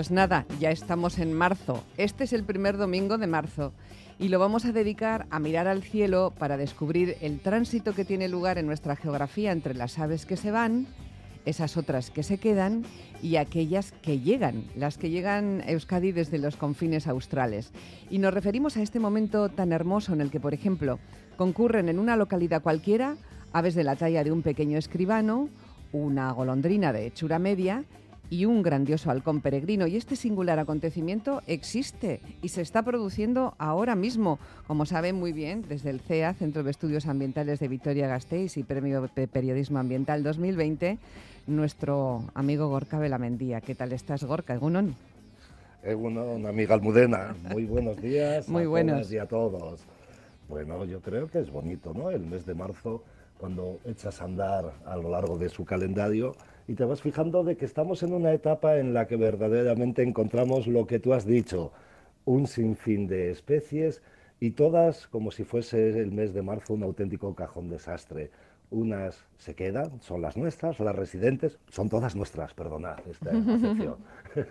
Pues nada, ya estamos en marzo. Este es el primer domingo de marzo y lo vamos a dedicar a mirar al cielo para descubrir el tránsito que tiene lugar en nuestra geografía entre las aves que se van, esas otras que se quedan y aquellas que llegan, las que llegan a Euskadi desde los confines australes. Y nos referimos a este momento tan hermoso en el que, por ejemplo, concurren en una localidad cualquiera aves de la talla de un pequeño escribano, una golondrina de hechura media y un grandioso halcón peregrino. Y este singular acontecimiento existe y se está produciendo ahora mismo, como saben muy bien, desde el CEA, Centro de Estudios Ambientales de Vitoria-Gasteiz y Premio de Periodismo Ambiental 2020, nuestro amigo Gorka Belamendía. ¿Qué tal estás, Gorka? ¿Egunon? Egunon, amiga Almudena. Muy buenos días muy a buenos. todas y a todos. Bueno, yo creo que es bonito, ¿no? El mes de marzo, cuando echas a andar a lo largo de su calendario, y te vas fijando de que estamos en una etapa en la que verdaderamente encontramos lo que tú has dicho, un sinfín de especies y todas como si fuese el mes de marzo un auténtico cajón desastre. Unas se quedan, son las nuestras, las residentes, son todas nuestras, perdonad esta acepción.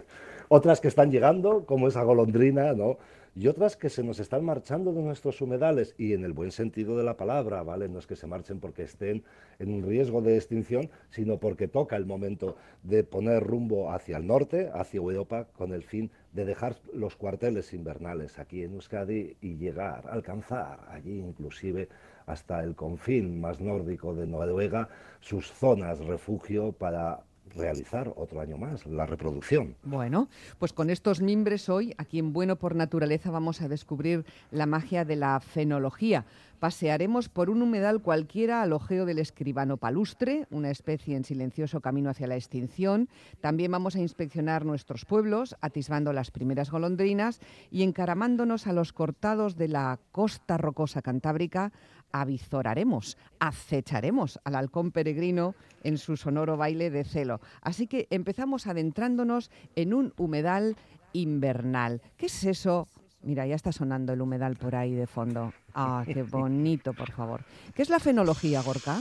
Otras que están llegando, como esa golondrina, ¿no? Y otras que se nos están marchando de nuestros humedales y en el buen sentido de la palabra, ¿vale? No es que se marchen porque estén en un riesgo de extinción, sino porque toca el momento de poner rumbo hacia el norte, hacia Europa, con el fin de dejar los cuarteles invernales aquí en Euskadi y llegar, alcanzar allí inclusive hasta el confín más nórdico de Noruega, sus zonas refugio para realizar otro año más la reproducción. Bueno, pues con estos mimbres hoy, aquí en Bueno por Naturaleza, vamos a descubrir la magia de la fenología. Pasearemos por un humedal cualquiera al ojeo del escribano palustre, una especie en silencioso camino hacia la extinción. También vamos a inspeccionar nuestros pueblos, atisbando las primeras golondrinas y encaramándonos a los cortados de la costa rocosa cantábrica, avizoraremos, acecharemos al halcón peregrino en su sonoro baile de celo. Así que empezamos adentrándonos en un humedal invernal. ¿Qué es eso? Mira, ya está sonando el humedal por ahí de fondo. Ah, qué bonito, por favor. ¿Qué es la fenología, Gorka?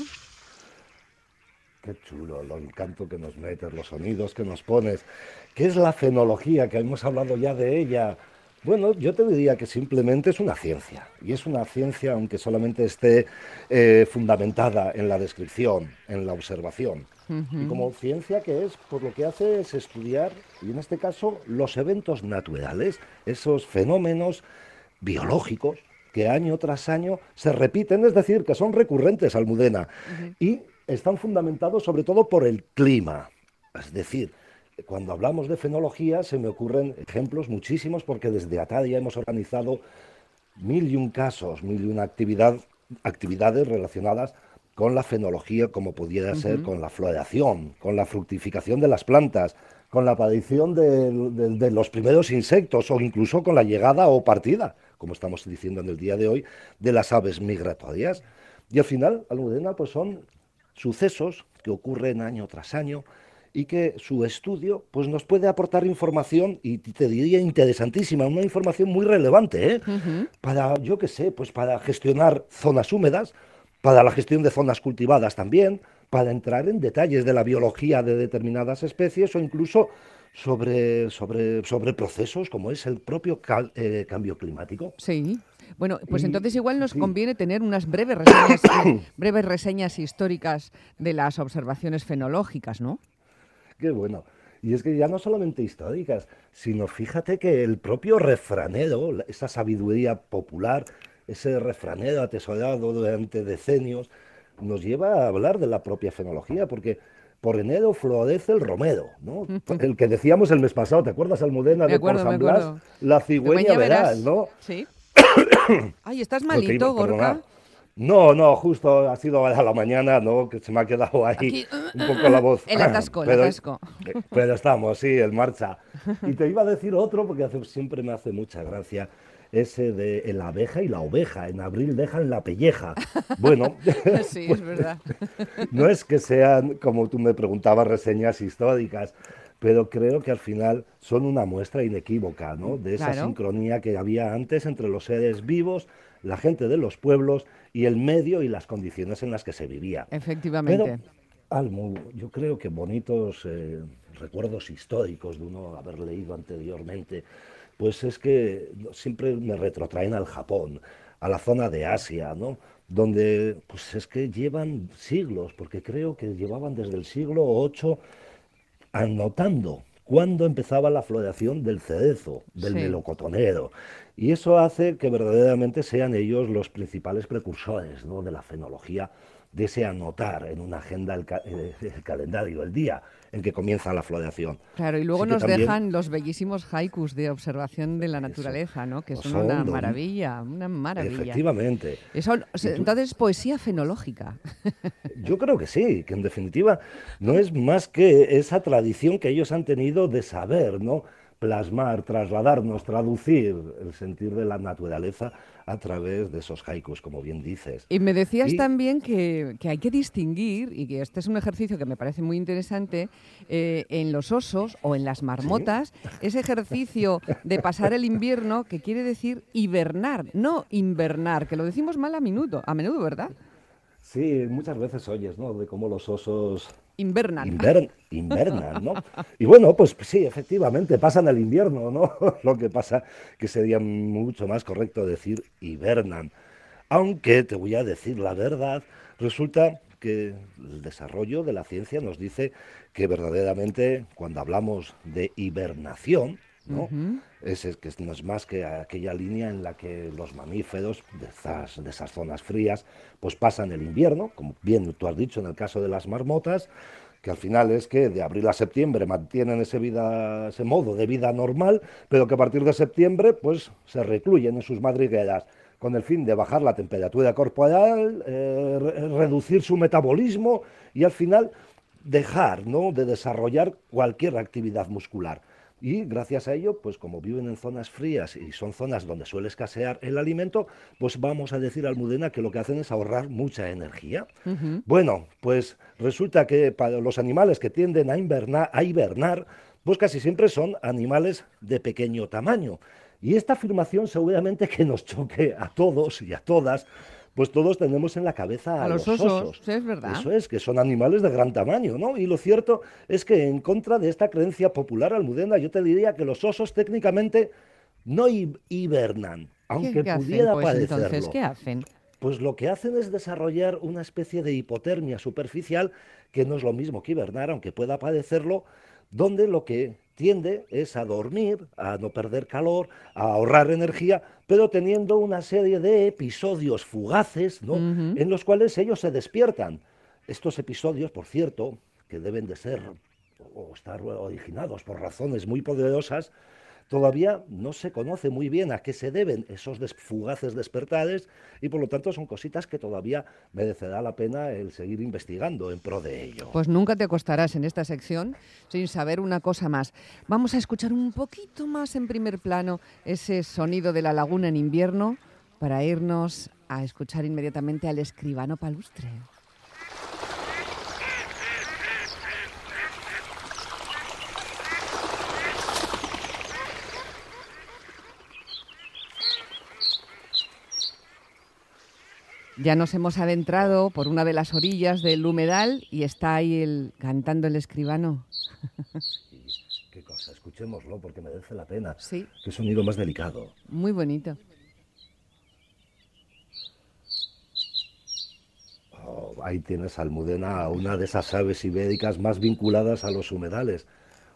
Qué chulo, lo encanto que nos metes, los sonidos que nos pones. ¿Qué es la fenología? Que hemos hablado ya de ella. Bueno, yo te diría que simplemente es una ciencia, y es una ciencia aunque solamente esté eh, fundamentada en la descripción, en la observación. Y como ciencia que es, por lo que hace es estudiar, y en este caso, los eventos naturales, esos fenómenos biológicos que año tras año se repiten, es decir, que son recurrentes, Almudena, y están fundamentados sobre todo por el clima. Es decir, cuando hablamos de fenología se me ocurren ejemplos muchísimos porque desde Atadia hemos organizado mil y un casos, mil y una actividad, actividades relacionadas con la fenología como pudiera ser con la floración, con la fructificación de las plantas, con la aparición de, de, los primeros insectos o incluso con la llegada o partida, como estamos diciendo en el día de hoy, de las aves migratorias. Y al final, Almudena, pues son sucesos que ocurren año tras año, y que su estudio pues, nos puede aportar información, y te diría interesantísima, una información muy relevante, ¿eh? para, yo qué sé, pues para gestionar zonas húmedas, para la gestión de zonas cultivadas también, para entrar en detalles de la biología de determinadas especies o incluso sobre, sobre, sobre procesos como es el propio eh, cambio climático. Sí. Bueno, pues entonces igual nos conviene tener unas breves reseñas, breves reseñas históricas de las observaciones fenológicas, ¿no? Qué bueno. Y es que ya no solamente históricas, sino fíjate que el propio refranero, esa sabiduría popular, ese refranero atesorado durante decenios, nos lleva a hablar de la propia fenología, porque por enero florece el romero, ¿no? El que decíamos el mes pasado, ¿te acuerdas, Almudena, de por San Blas? La cigüeña verás, ¿no? Sí. Ay, ¿estás malito, Gorka? No, no, justo ha sido a la mañana, ¿no? Que se me ha quedado ahí un poco la voz. El atasco, el atasco. Pero estamos, sí, en marcha. Y te iba a decir otro, porque siempre me hace mucha gracia ese de la abeja y la oveja. En abril dejan la pelleja. Bueno, sí, es verdad. no es que sean, como tú me preguntabas, reseñas históricas, pero creo que al final son una muestra inequívoca ¿no? de esa sincronía que había antes entre los seres vivos, la gente de los pueblos y el medio y las condiciones en las que se vivía. Efectivamente. Pero, yo creo que bonitos eh, recuerdos históricos de uno haber leído anteriormente, pues es que siempre me retrotraen al Japón, a la zona de Asia, ¿no? donde pues es que llevan siglos, porque creo que llevaban desde el siglo VIII anotando cuándo empezaba la floración del cerezo, del melocotonero. Y eso hace que verdaderamente sean ellos los principales precursores ¿no? de la fenología de anotar en una agenda el, calendario, el día en que comienza la floración. Claro, y luego nos dejan los bellísimos haikus de observación de la naturaleza, ¿no? Que son, una maravilla, una maravilla. Efectivamente. Eso, entonces, poesía fenológica. Yo creo que sí, que en definitiva no es más que esa tradición que ellos han tenido de saber, ¿no? plasmar, trasladarnos, traducir el sentir de la naturaleza a través de esos haikus, como bien dices. Y me decías también que, hay que distinguir, y que este es un ejercicio que me parece muy interesante, eh, en los osos o en las marmotas, ese ejercicio de pasar el invierno, que quiere decir hibernar, no invernar, que lo decimos mal a menudo, a menudo, ¿verdad? Sí, muchas veces oyes, ¿no? De cómo los osos... Invernan. invernan, ¿no? Y bueno, pues sí, efectivamente, pasan el invierno, ¿no? Lo que pasa que sería mucho más correcto decir hibernan. Aunque, te voy a decir la verdad, resulta que el desarrollo de la ciencia nos dice que verdaderamente cuando hablamos de hibernación, ¿no? es, que no es más que aquella línea en la que los mamíferos de esas, de esas zonas frías pues pasan el invierno, como bien tú has dicho en el caso de las marmotas, que al final es que de abril a septiembre mantienen ese, vida, ese modo de vida normal, pero que a partir de septiembre pues se recluyen en sus madrigueras con el fin de bajar la temperatura corporal, eh, reducir su metabolismo y al final dejar ¿no? de desarrollar cualquier actividad muscular. Y gracias a ello, pues como viven en zonas frías y son zonas donde suele escasear el alimento, pues vamos a decir Almudena que lo que hacen es ahorrar mucha energía. Bueno, pues resulta que para los animales que tienden a invernar, a hibernar, pues casi siempre son animales de pequeño tamaño. Y esta afirmación seguramente que nos choque a todos y a todas, pues todos tenemos en la cabeza a, los, osos. es verdad. Eso es, que son animales de gran tamaño, ¿no? Y lo cierto es que en contra de esta creencia popular almudena, yo te diría que los osos técnicamente no hibernan, aunque pudiera pues, parecerlo. Entonces, ¿qué hacen? Pues lo que hacen es desarrollar una especie de hipotermia superficial, que no es lo mismo que hibernar, aunque pueda padecerlo, donde lo que tiende es a dormir, a no perder calor, a ahorrar energía, pero teniendo una serie de episodios fugaces ¿no? en los cuales ellos se despiertan. Estos episodios, por cierto, que deben de ser o estar originados por razones muy poderosas, Todavía no se conoce muy bien a qué se deben esos fugaces despertares y por lo tanto son cositas que todavía merecerá la pena el seguir investigando en pro de ello. Pues nunca te acostarás en esta sección sin saber una cosa más. Vamos a escuchar un poquito más en primer plano ese sonido de la laguna en invierno para irnos a escuchar inmediatamente al escribano palustre. Ya nos hemos adentrado por una de las orillas del humedal y está ahí el, cantando el escribano. qué cosa, escuchémoslo porque merece la pena. Sí. Qué sonido más delicado. Muy bonito. Oh, ahí tienes Almudena, una de esas aves ibéricas más vinculadas a los humedales.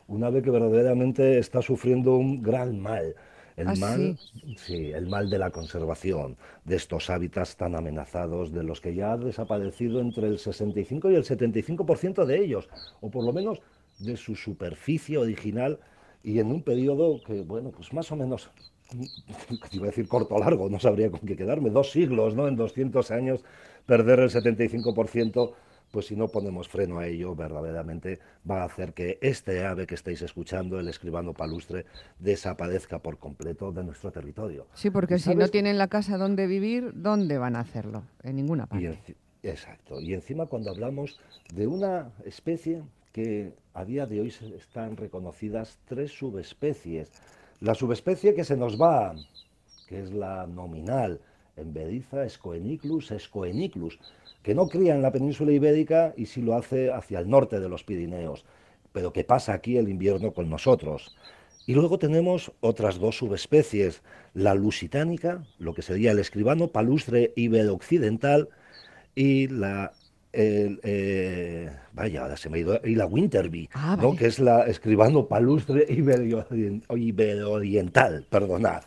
Un ave que verdaderamente está sufriendo un gran mal el ¿Ah, mal, sí? el mal de la conservación de estos hábitats tan amenazados, de los que ya ha desaparecido entre el 65 y el 75% de ellos, o por lo menos de su superficie original y en un periodo que, bueno, pues más o menos, iba a decir corto o largo, no sabría con qué quedarme, dos siglos, ¿no? En 200 años perder el 75%, pues si no ponemos freno a ello, verdaderamente va a hacer que este ave que estáis escuchando, el escribano palustre, desaparezca por completo de nuestro territorio. Sí, porque si no tienen la casa donde vivir, ¿dónde van a hacerlo? En ninguna parte. exacto. Y encima cuando hablamos de una especie que a día de hoy están reconocidas tres subespecies. La subespecie que se nos va, que es la nominal, Embediza Escoeniclus escoeniclus, que no cría en la península ibérica y sí lo hace hacia el norte de los Pirineos, pero que pasa aquí el invierno con nosotros. Y luego tenemos otras dos subespecies, la lusitánica, lo que sería el escribano palustre ibero-occidental, y la eh, vaya, ahora se me ha ido, y la Winterby, ah, ¿no? que es la escribano palustre ibero-oriental, perdonad.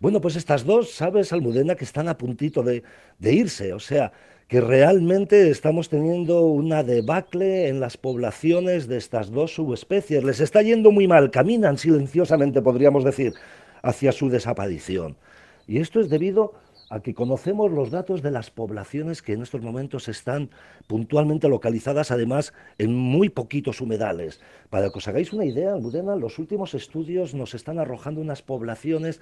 ¿No? Bueno, pues estas dos, sabes, Almudena, que están a puntito de, de irse, o sea, que realmente estamos teniendo una debacle en las poblaciones de estas dos subespecies. Les está yendo muy mal, caminan silenciosamente, podríamos decir, hacia su desaparición. Y esto es debido a que conocemos los datos de las poblaciones que en estos momentos están puntualmente localizadas, además en muy poquitos humedales. Para que os hagáis una idea, Almudena, los últimos estudios nos están arrojando unas poblaciones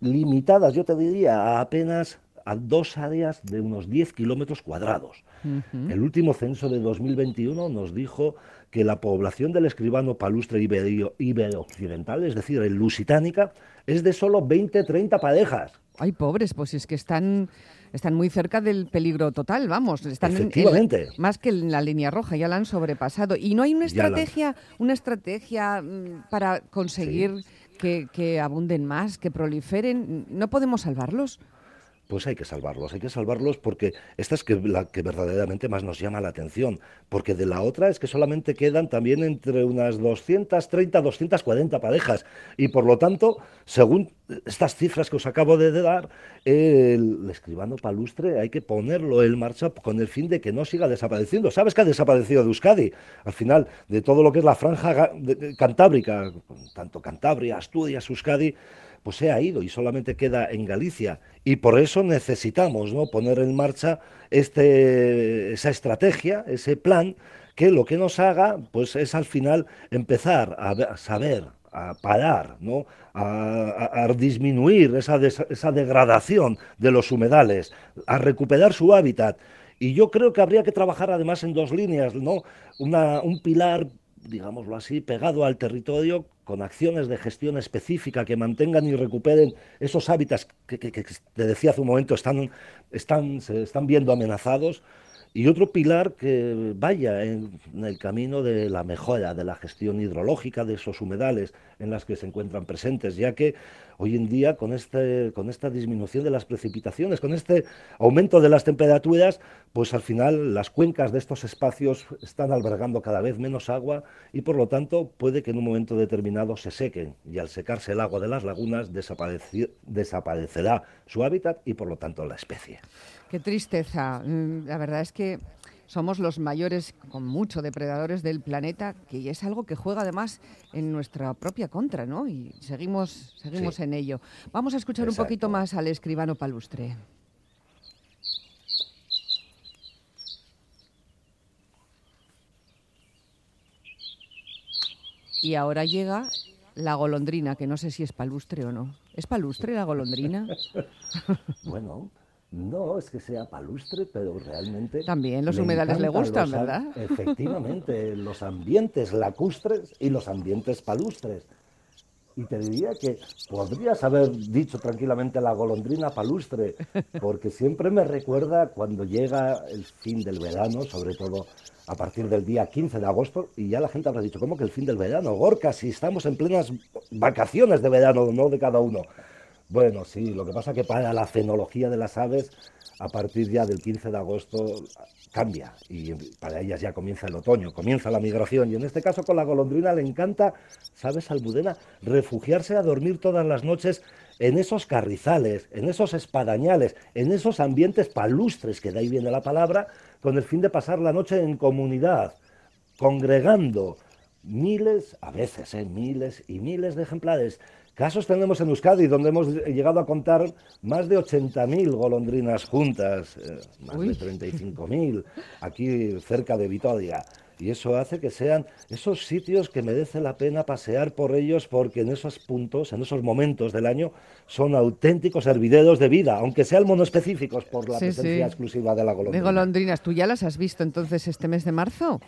limitadas, yo te diría, a apenas a dos áreas de unos 10 kilómetros cuadrados. El último censo de 2021 nos dijo que la población del escribano palustre ibero-occidental, es decir, el lusitánica, es de solo 20-30 parejas. Ay, pobres, pues es que están, están muy cerca del peligro total, vamos. Están Efectivamente. más que en la línea roja, ya la han sobrepasado. Y no hay una estrategia, una estrategia mm, para conseguir que, que abunden más, que proliferen. ¿No podemos salvarlos? Pues hay que salvarlos, hay que salvarlos porque esta es la que verdaderamente más nos llama la atención, porque de la otra es que solamente quedan también entre unas 230, 240 parejas, y por lo tanto, según estas cifras que os acabo de dar, el escribano palustre hay que ponerlo en marcha con el fin de que no siga desapareciendo. ¿Sabes que ha desaparecido de Euskadi? Al final, de todo lo que es la franja cantábrica, tanto Cantabria, Asturias, Euskadi, pues se ha ido y solamente queda en Galicia. Y por eso necesitamos ¿no? poner en marcha este, esa estrategia, ese plan, que lo que nos haga pues es al final empezar a, saber, a parar, ¿no? a, disminuir esa, esa degradación de los humedales, a recuperar su hábitat. Y yo creo que habría que trabajar además en dos líneas, ¿no? Una, un pilar digámoslo así, pegado al territorio con acciones de gestión específica que mantengan y recuperen esos hábitats que, te decía hace un momento están, están, se están viendo amenazados. Y otro pilar que vaya en, el camino de la mejora de la gestión hidrológica de esos humedales en las que se encuentran presentes, ya que hoy en día con, este, con esta disminución de las precipitaciones, con este aumento de las temperaturas, pues al final las cuencas de estos espacios están albergando cada vez menos agua y por lo tanto puede que en un momento determinado se sequen y al secarse el agua de las lagunas desaparecerá su hábitat y por lo tanto la especie. Qué tristeza. Mm, la verdad es que somos los mayores, con mucho, depredadores del planeta, que es algo que juega además en nuestra propia contra, ¿no? Y seguimos, seguimos en ello. Vamos a escuchar un poquito más al escribano palustre. Y ahora llega la golondrina, que no sé si es palustre o no. ¿Es palustre la golondrina? bueno, no es que sea palustre, pero realmente... También los humedales le gustan, ¿verdad? Efectivamente, los ambientes lacustres y los ambientes palustres. Y te diría que podrías haber dicho tranquilamente la golondrina palustre, porque siempre me recuerda cuando llega el fin del verano, sobre todo a partir del día 15 de agosto, y ya la gente habrá dicho, ¿cómo que el fin del verano? Gorka, si estamos en plenas vacaciones de verano, no de cada uno. Bueno, sí, lo que pasa es que para la fenología de las aves, a partir ya del 15 de agosto cambia y para ellas ya comienza el otoño, comienza la migración y en este caso con la golondrina le encanta, ¿sabes, Almudena? Refugiarse a dormir todas las noches en esos carrizales, en esos espadañales, en esos ambientes palustres, que de ahí viene la palabra, con el fin de pasar la noche en comunidad, congregando, miles, a veces, ¿eh? miles y miles de ejemplares. Casos tenemos en Euskadi, donde hemos llegado a contar más de 80.000 golondrinas juntas, eh, más de 35.000, aquí cerca de Vitoria. Y eso hace que sean esos sitios que merece la pena pasear por ellos porque en esos puntos, en esos momentos del año, son auténticos hervideros de vida, aunque sean monoespecíficos por la presencia exclusiva de la golondrina. De golondrinas, ¿tú ya las has visto entonces este mes de marzo?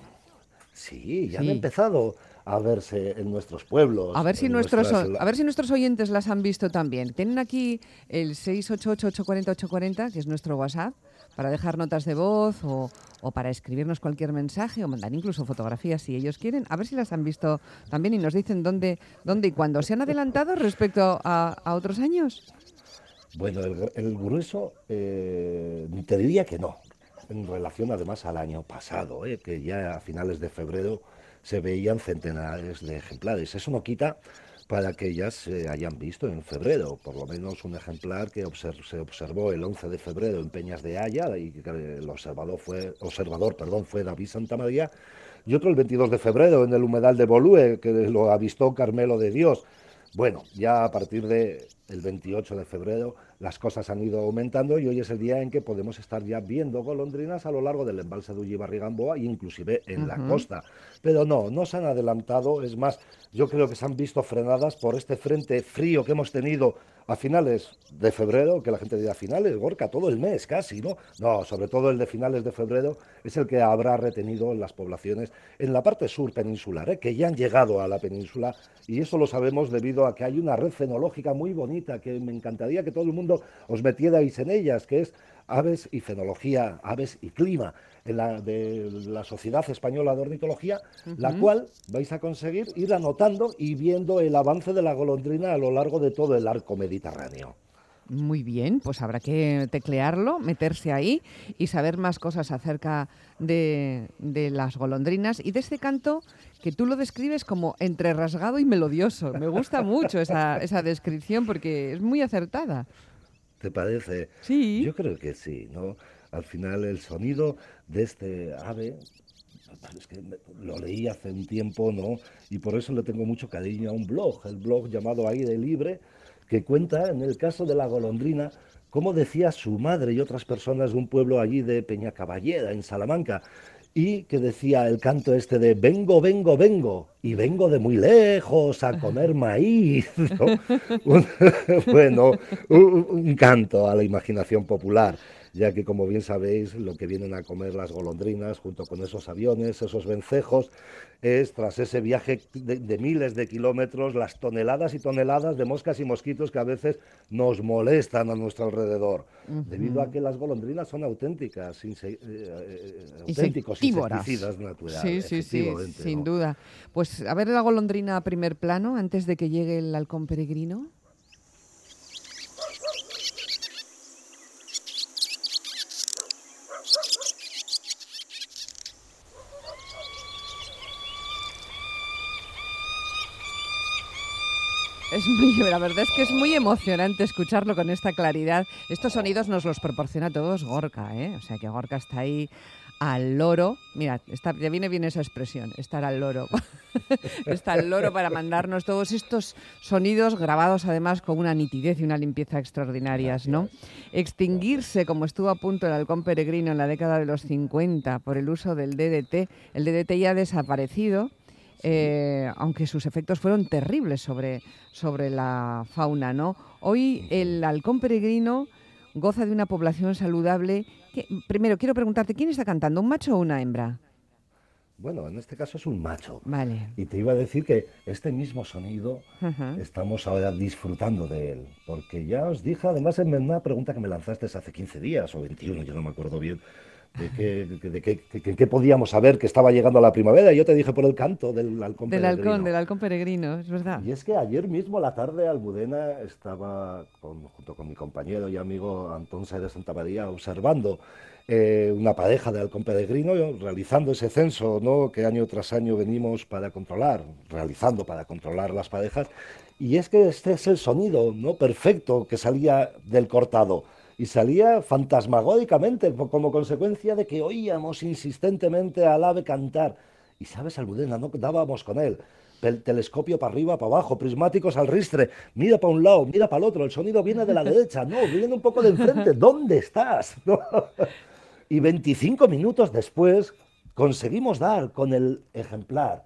Sí, ya han empezado a verse en nuestros pueblos. A ver, si nuestros, a ver si nuestros oyentes las han visto también. Tienen aquí el 688-840-840, que es nuestro WhatsApp, para dejar notas de voz o, o, para escribirnos cualquier mensaje o mandar incluso fotografías si ellos quieren. A ver si las han visto también y nos dicen dónde, dónde y cuándo. ¿Se han adelantado respecto a, a otros años? Bueno, el, grueso eh, te diría que no, en relación además al año pasado, eh, que ya a finales de febrero se veían centenares de ejemplares. Eso no quita para que ya se hayan visto en febrero, por lo menos un ejemplar que se observó el 11 de febrero en Peñas de Haya y que el observador fue, observador, perdón, fue David Santamaría, y otro el 22 de febrero en el humedal de Bolúe, que lo avistó Carmelo de Dios. Bueno, ya a partir del 28 de febrero las cosas han ido aumentando y hoy es el día en que podemos estar ya viendo golondrinas a lo largo del embalse de Ullibarrigamboa e inclusive en la costa. Pero no, no se han adelantado, es más, yo creo que se han visto frenadas por este frente frío que hemos tenido a finales de febrero, que la gente dirá finales, Gorka, todo el mes casi, ¿no? No, sobre todo el de finales de febrero es el que habrá retenido las poblaciones en la parte sur peninsular, ¿eh? que ya han llegado a la península y eso lo sabemos debido a que hay una red fenológica muy bonita que me encantaría que todo el mundo os metierais en ellas, que es aves y fenología, aves y clima la, de la Sociedad Española de Ornitología, la cual vais a conseguir ir anotando y viendo el avance de la golondrina a lo largo de todo el arco mediterráneo. Muy bien, pues habrá que teclearlo, meterse ahí y saber más cosas acerca de, las golondrinas y de este canto que tú lo describes como entre rasgado y melodioso. Me gusta mucho esa, esa descripción porque es muy acertada. ¿Te parece? Sí. Yo creo que sí, ¿no? Al final el sonido de este ave, es que lo leí hace un tiempo, ¿no? Y por eso le tengo mucho cariño a un blog, el blog llamado Aire Libre, que cuenta en el caso de la golondrina cómo decía su madre y otras personas de un pueblo allí de Peñacaballera, en Salamanca, y que decía el canto este de vengo, vengo, vengo, y vengo de muy lejos a comer maíz. bueno, un canto a la imaginación popular ya que como bien sabéis lo que vienen a comer las golondrinas junto con esos aviones, esos vencejos, es tras ese viaje de, miles de kilómetros las toneladas y toneladas de moscas y mosquitos que a veces nos molestan a nuestro alrededor, debido a que las golondrinas son auténticas, eh, eh, auténticos insecticidas naturales. Sí, sí, sí, sin duda. Pues a ver la golondrina a primer plano antes de que llegue el halcón peregrino. Es muy, la verdad es que es muy emocionante escucharlo con esta claridad. Estos sonidos nos los proporciona todos Gorka, ¿eh? O sea que Gorka está ahí al loro. Mira, está, ya viene bien esa expresión, estar al loro. está al loro para mandarnos todos estos sonidos grabados además con una nitidez y una limpieza extraordinarias, ¿no? Extinguirse, como estuvo a punto el halcón peregrino en la década de los 50 por el uso del DDT. El DDT ya ha desaparecido eh, aunque sus efectos fueron terribles sobre, sobre la fauna. ¿no? Hoy el halcón peregrino goza de una población saludable. primero, quiero preguntarte, ¿quién está cantando, un macho o una hembra? Bueno, en este caso es un macho. Vale. Y te iba a decir que este mismo sonido estamos ahora disfrutando de él. Porque ya os dije, además, en una pregunta que me lanzaste hace 15 días o 21, yo no me acuerdo bien, de qué podíamos saber que estaba llegando la primavera. Yo te dije por el canto del halcón del peregrino. Halcón, del halcón peregrino, es verdad. Y es que ayer mismo, la tarde, Almudena estaba junto con mi compañero y amigo Antón de Santa María observando eh, una pareja de halcón peregrino, realizando ese censo ¿no? que año tras año venimos para controlar, realizando para controlar las parejas. Y es que este es el sonido no perfecto que salía del cortado y salía fantasmagóricamente como consecuencia de que oíamos insistentemente al ave cantar. Y sabes, Almudena, no dábamos con él. telescopio para arriba, para abajo, prismáticos al ristre, mira para un lado, mira para el otro, el sonido viene de la derecha, no, viene un poco de enfrente, ¿dónde estás? Y 25 minutos después conseguimos dar con el ejemplar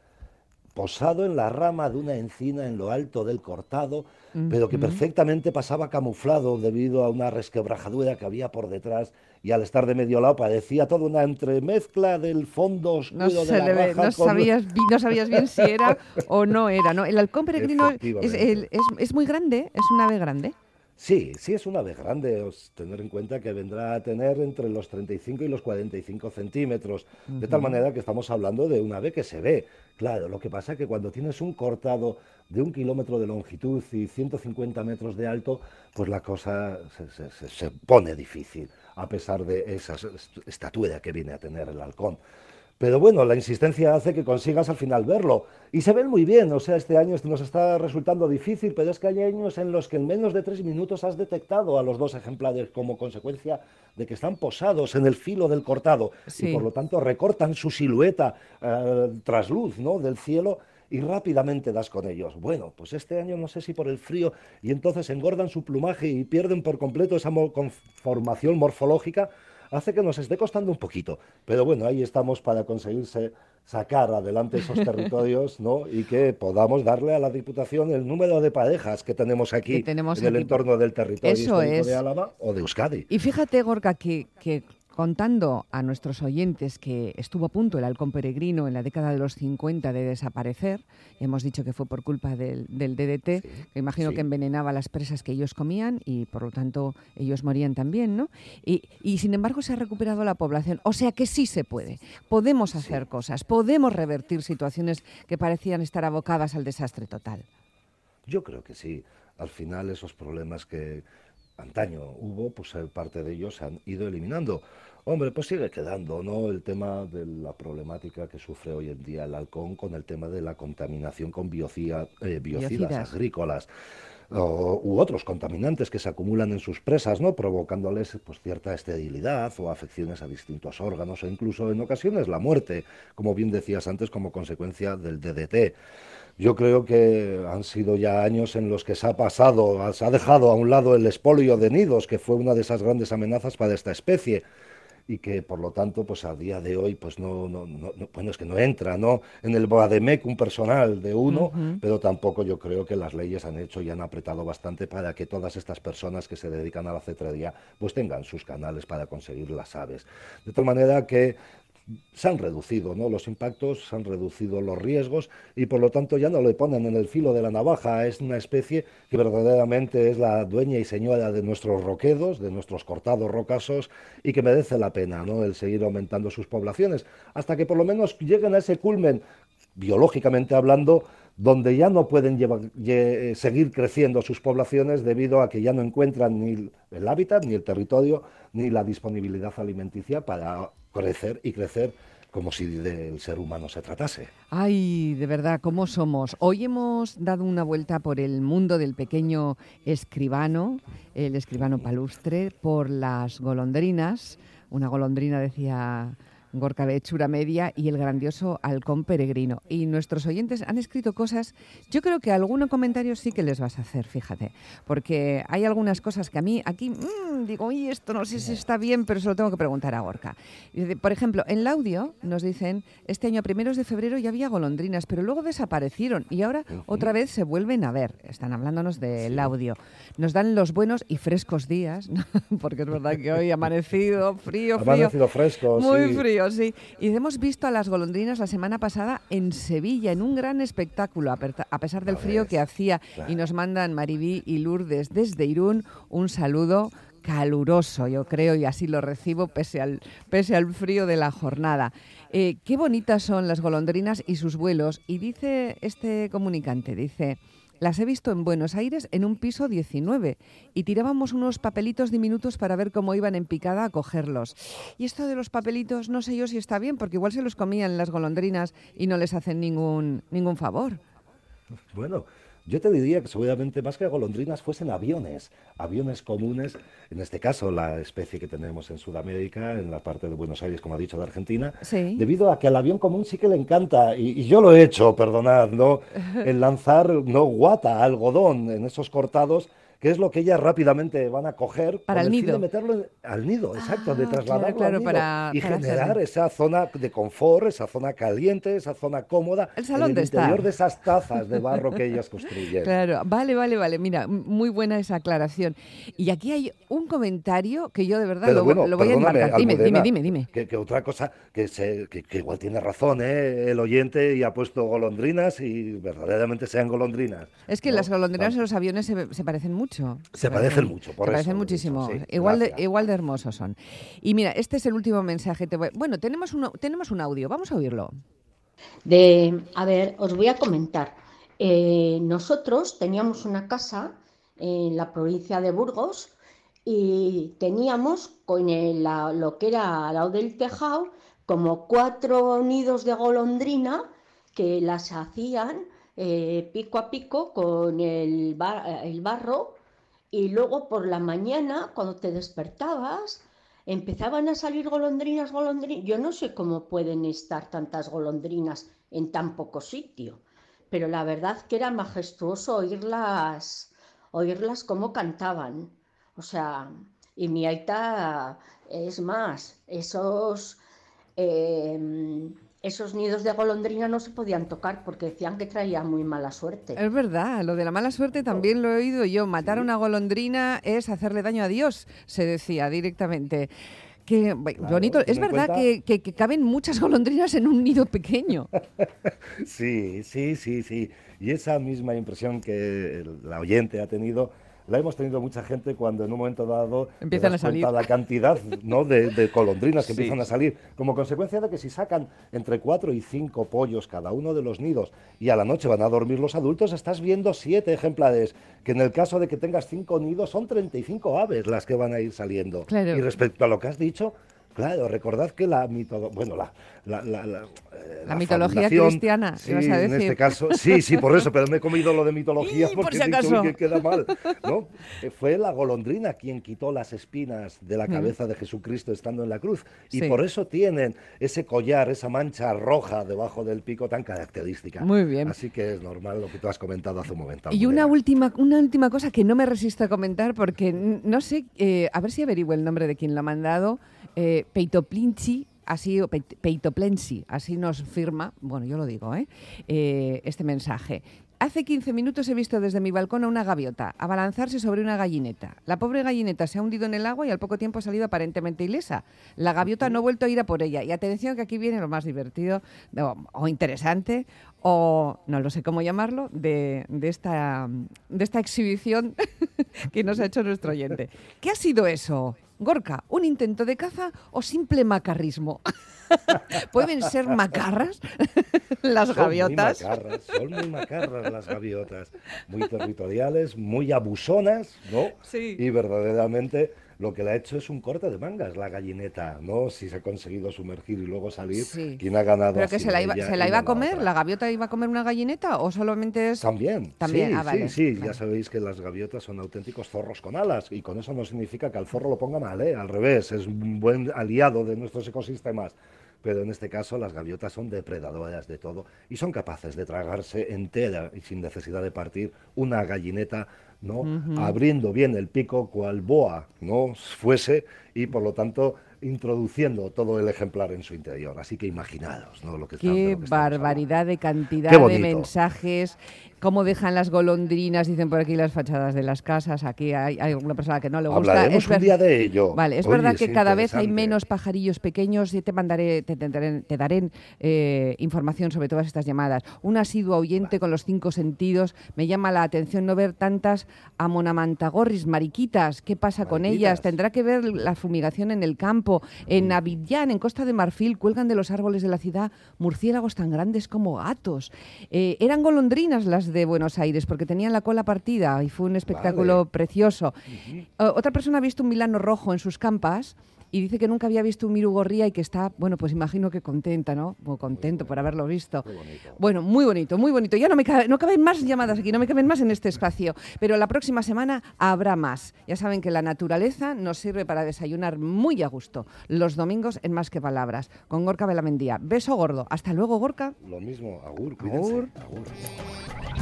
posado en la rama de una encina en lo alto del cortado, pero que perfectamente pasaba camuflado debido a una resquebrajadura que había por detrás y al estar de medio lado parecía toda una entremezcla del fondo oscuro no de la no, sabías, no sabías bien si era o no era. ¿no? El halcón peregrino es, es, es muy grande, es un ave grande. Sí, sí es una ave grande, tener en cuenta que vendrá a tener entre los 35 y los 45 centímetros, de tal manera que estamos hablando de una ave que se ve. Claro, lo que pasa es que cuando tienes un cortado de un kilómetro de longitud y 150 metros de alto, pues la cosa se, se pone difícil, a pesar de esa estatura que viene a tener el halcón. Pero bueno, la insistencia hace que consigas al final verlo. Y se ven muy bien, o sea, este año nos está resultando difícil, pero es que hay años en los que en menos de tres minutos has detectado a los dos ejemplares como consecuencia de que están posados en el filo del cortado y por lo tanto recortan su silueta eh, trasluz ¿no? del cielo y rápidamente das con ellos. Bueno, pues este año no sé si por el frío y entonces engordan su plumaje y pierden por completo esa conformación morfológica hace que nos esté costando un poquito. Pero bueno, ahí estamos para conseguirse sacar adelante esos territorios ¿no? y que podamos darle a la Diputación el número de parejas que tenemos aquí en el entorno del territorio de Álava o de Euskadi. Y fíjate, Gorka, que, que contando a nuestros oyentes que estuvo a punto el halcón peregrino en la década de los 50 de desaparecer, hemos dicho que fue por culpa del, DDT, que imagino que envenenaba las presas que ellos comían y por lo tanto ellos morían también, ¿no? Y, sin embargo se ha recuperado la población, o sea que sí se puede, podemos hacer cosas, podemos revertir situaciones que parecían estar abocadas al desastre total. Yo creo que sí, al final esos problemas que antaño hubo, pues eh, parte de ellos se han ido eliminando. Hombre, pues sigue quedando, ¿no? El tema de la problemática que sufre hoy en día el halcón con el tema de la contaminación con eh, biocidas, agrícolas. u otros contaminantes que se acumulan en sus presas, ¿no? provocándoles pues, cierta esterilidad o afecciones a distintos órganos o incluso en ocasiones la muerte, como bien decías antes, como consecuencia del DDT. Yo creo que han sido ya años en los que se ha pasado, se ha dejado a un lado el espolio de nidos, que fue una de esas grandes amenazas para esta especie y que por lo tanto pues a día de hoy pues no, no, no, bueno es que no entra no en el Boademec un personal de uno pero tampoco yo creo que las leyes han hecho y han apretado bastante para que todas estas personas que se dedican a la cetrería pues tengan sus canales para conseguir las aves. De tal manera que se han reducido ¿no? los impactos, se han reducido los riesgos y por lo tanto ya no le ponen en el filo de la navaja. Es una especie que verdaderamente es la dueña y señora de nuestros roquedos, de nuestros cortados rocasos y que merece la pena ¿no? el seguir aumentando sus poblaciones hasta que por lo menos lleguen a ese culmen, biológicamente hablando, donde ya no pueden seguir creciendo sus poblaciones debido a que ya no encuentran ni el hábitat, ni el territorio, ni la disponibilidad alimenticia para crecer y crecer como si del ser humano se tratase. Ay, de verdad, ¿cómo somos? Hoy hemos dado una vuelta por el mundo del pequeño escribano, el escribano palustre, por las golondrinas. Una golondrina decía Gorka de Hechura Media y el grandioso Halcón Peregrino. Y nuestros oyentes han escrito cosas, yo creo que algunos comentarios sí que les vas a hacer, fíjate, porque hay algunas cosas que a mí aquí mmm, digo, uy, esto no sé si está bien, pero se lo tengo que preguntar a Gorka. Por ejemplo, en el audio nos dicen, este año a primeros de febrero ya había golondrinas, pero luego desaparecieron y ahora otra vez se vuelven a ver. Están hablándonos del audio. Nos dan los buenos y frescos días, porque es verdad que hoy ha amanecido frío, frío. Amanecido fresco, Muy frío sí. Y hemos visto a las golondrinas la semana pasada en Sevilla, en un gran espectáculo, a pesar del frío que hacía. Y nos mandan Maribí y Lourdes desde Irún un saludo caluroso, yo creo, y así lo recibo pese al, pese al frío de la jornada. Eh, qué bonitas son las golondrinas y sus vuelos. Y dice este comunicante, dice... Las he visto en Buenos Aires en un piso 19 y tirábamos unos papelitos diminutos para ver cómo iban en picada a cogerlos. Y esto de los papelitos no sé yo si está bien, porque igual se los comían las golondrinas y no les hacen ningún, ningún favor. Bueno, Yo te diría que seguramente más que golondrinas fuesen aviones, aviones comunes, en este caso la especie que tenemos en Sudamérica, en la parte de Buenos Aires, como ha dicho, de Argentina, debido a que al avión común sí que le encanta, y, yo lo he hecho, perdonad, ¿no? El lanzar, no, guata, algodón en esos cortados que es lo que ellas rápidamente van a coger para el, nido. de meterlo al nido, exacto, de ah, trasladarlo al nido y generar esa zona de confort, esa zona caliente, esa zona cómoda el salón en el interior de esas tazas de barro que ellas construyen. Claro, vale, vale, vale. Mira, muy buena esa aclaración. Y aquí hay un comentario que yo de verdad lo, voy a enmarcar. Dime, dime, dime, dime. Que, otra cosa que, se, que, igual tiene razón ¿eh? el oyente y ha puesto golondrinas y verdaderamente sean golondrinas. Es que las golondrinas en los aviones se, se parecen mucho. Se, parecen, mucho, por se parecen muchísimo. igual, de, igual de hermosos son. Y mira, este es el último mensaje. Bueno, tenemos, uno, tenemos un audio, vamos a oírlo. De, a ver, os voy a comentar. Eh, nosotros teníamos una casa en la provincia de Burgos y teníamos con lo que era al lado del tejado como cuatro nidos de golondrina que las hacían eh, pico a pico con el, el barro y luego por la mañana, cuando te despertabas, empezaban a salir golondrinas, golondrinas. Yo no sé cómo pueden estar tantas golondrinas en tan poco sitio, pero la verdad que era majestuoso oírlas, oírlas cómo cantaban. O sea, y mi aita, es más, esos... Eh, esos nidos de golondrina no se podían tocar porque decían que traía muy mala suerte. Es verdad, lo de la mala suerte también lo he oído yo. Matar a una golondrina es hacerle daño a Dios, se decía directamente. Que bonito, es verdad que, que, caben muchas golondrinas en un nido pequeño. sí, sí, sí, sí. Y esa misma impresión que la oyente ha tenido la hemos tenido mucha gente cuando en un momento dado empiezan a salir la cantidad ¿no? de, colondrinas que empiezan a salir, como consecuencia de que si sacan entre cuatro y cinco pollos cada uno de los nidos y a la noche van a dormir los adultos, estás viendo siete ejemplares, que en el caso de que tengas cinco nidos son 35 aves las que van a ir saliendo. Y respecto a lo que has dicho, Claro, recordad que la bueno, la, la, la, eh, mitología cristiana, sí, en este caso, sí, sí, por eso, pero me he comido lo de mitología porque por que queda mal, ¿no? Eh, fue la golondrina quien quitó las espinas de la cabeza de Jesucristo estando en la cruz y por eso tienen ese collar, esa mancha roja debajo del pico tan característica. Muy bien. Así que es normal lo que tú has comentado hace un momento. Y una última, una última cosa que no me resisto a comentar porque no sé, eh, a ver si averiguo el nombre de quien lo ha mandado eh, Peitoplinchi, así, Peitoplensi, así nos firma, bueno, yo lo digo, ¿eh? ¿eh? este mensaje. Hace 15 minutos he visto desde mi balcón a una gaviota abalanzarse sobre una gallineta. La pobre gallineta se ha hundido en el agua y al poco tiempo ha salido aparentemente ilesa. La gaviota no ha vuelto a ir a por ella. Y atención que aquí viene lo más divertido o, interesante o no lo sé cómo llamarlo de, esta, de esta exhibición que nos ha hecho nuestro oyente. ¿Qué ha sido eso? Gorka, ¿un intento de caza o simple macarrismo? ¿Pueden ser macarras las gaviotas? Son muy macarras, son muy macarras las gaviotas. Muy territoriales, muy abusonas, ¿no? Sí. Y verdaderamente lo que le ha hecho es un corte de mangas, la gallineta, ¿no? Si se ha conseguido sumergir y luego salir, ¿quién ha ganado? ¿Pero que se la iba, se la iba a comer? ¿La gaviota iba a comer una gallineta o solamente es...? También, También. sí, ah, sí, sí. Ya sabéis que las gaviotas son auténticos zorros con alas y con eso no significa que al zorro lo ponga mal, ¿eh? Al revés, es un buen aliado de nuestros ecosistemas pero en este caso las gaviotas son depredadoras de todo y son capaces de tragarse entera y sin necesidad de partir una gallineta ¿no? Abriendo bien el pico cual boa, ¿no? Fuese y por lo tanto introduciendo todo el ejemplar en su interior. Así que imaginados ¿no? lo que Qué barbaridad de cantidad de mensajes cómo dejan las golondrinas, dicen por aquí las fachadas de las casas, aquí hay, hay una persona que no le gusta. Hablaremos un día de ello. Vale, es verdad que cada vez hay menos pajarillos pequeños y te mandaré, te, te, daré eh, información sobre todas estas llamadas. Un asiduo oyente con los cinco sentidos, me llama la atención no ver tantas amonamantagorris, mariquitas, ¿qué pasa con ellas? Tendrá que ver la fumigación en el campo, en Abidjan, en Costa de Marfil, cuelgan de los árboles de la ciudad murciélagos tan grandes como gatos. Eh, eran golondrinas las de Buenos Aires porque tenían la cola partida y fue un espectáculo precioso. otra persona ha visto un Milano rojo en sus campas y dice que nunca había visto un mirugorría y que está, bueno, pues imagino que contenta, ¿no? Muy contento por haberlo visto. Bueno, muy bonito, muy bonito. Ya no me cabe, no caben más llamadas aquí, no me caben más en este espacio, pero la próxima semana habrá más. Ya saben que la naturaleza nos sirve para desayunar muy a gusto. Los domingos en Más que Palabras, con Gorka Belamendía. Beso gordo. Hasta luego, Gorka. Lo mismo, agur, cuídense. Agur. agur.